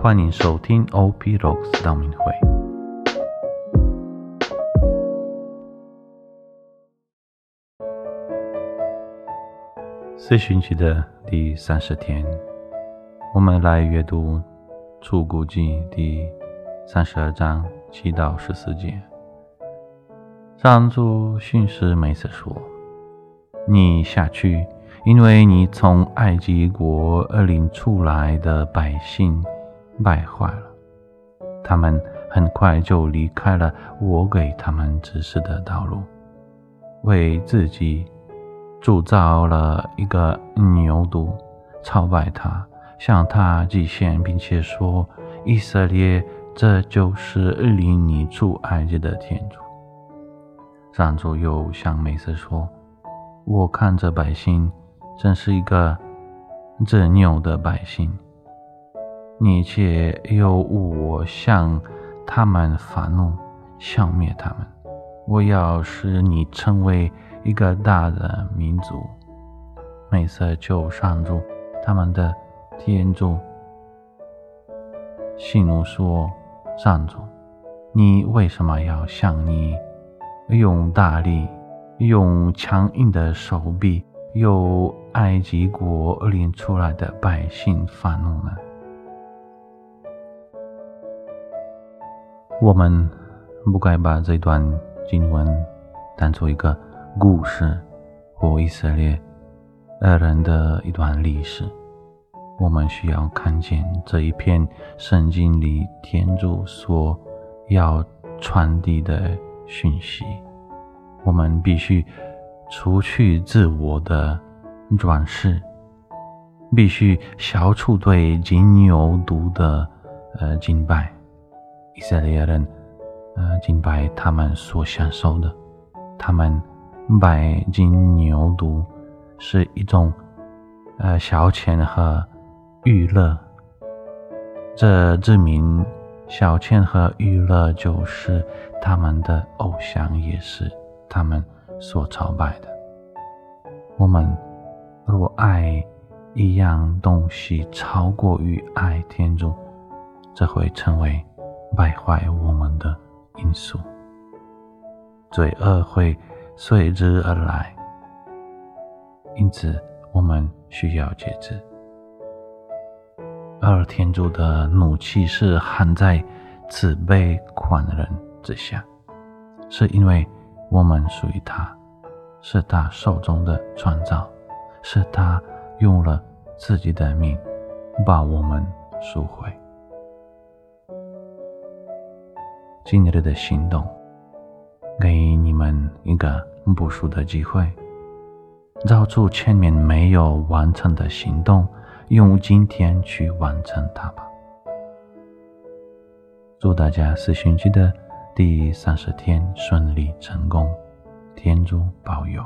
欢迎收听 OP Rocks 道明会。四旬期的第三十天，我们来阅读《出谷记》第三十二章七到十四节。上主训示梅瑟说：“你下去，因为你从埃及国而领出来的百姓败坏了，他们很快就离开了我给他们指示的道路，为自己。”铸造了一个牛犊，朝拜他，向他祭献，并且说：“以色列，这就是领你出埃及的天主。”上主又向梅瑟说：“我看着百姓真是一个执拗的百姓，你且由我向他们发怒，消灭他们。我要使你成为。”一个大的民族，美色就上主他们的天主，信奴说：“上主，你为什么要向你用大力、用强硬的手臂，由埃及国领出来的百姓发怒呢？”我们不该把这段经文当做一个。故事或以色列二人的一段历史，我们需要看见这一片圣经里天主所要传递的讯息。我们必须除去自我的转世，必须消除对金牛犊的呃敬拜。以色列人呃敬拜他们所享受的，他们。拜金牛犊是一种呃消遣和娱乐，这证明消遣和娱乐就是他们的偶像，也是他们所朝拜的。我们若爱一样东西超过于爱天主，这会成为败坏我们的因素，罪恶会。随之而来，因此我们需要节制。而天主的怒气是含在慈悲宽仁之下，是因为我们属于他，是他手中的创造，是他用了自己的命把我们赎回。今日的行动。给你们一个补赎的机会，找出前面没有完成的行动，用今天去完成它吧。祝大家四旬期的第三十天顺利成功，天主保佑。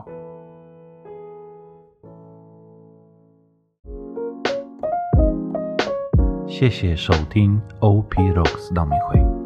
谢谢收听 OP Rocks 道明会。